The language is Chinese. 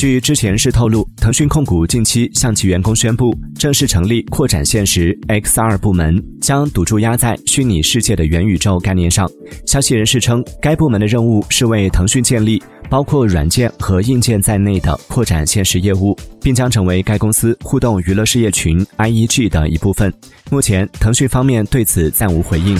据之前是透露，腾讯控股近期向其员工宣布正式成立扩展现实 XR 部门，将赌注压在虚拟世界的元宇宙概念上。消息人士称，该部门的任务是为腾讯建立包括软件和硬件在内的扩展现实业务，并将成为该公司互动娱乐事业群 （IEG） 的一部分。目前腾讯方面对此暂无回应。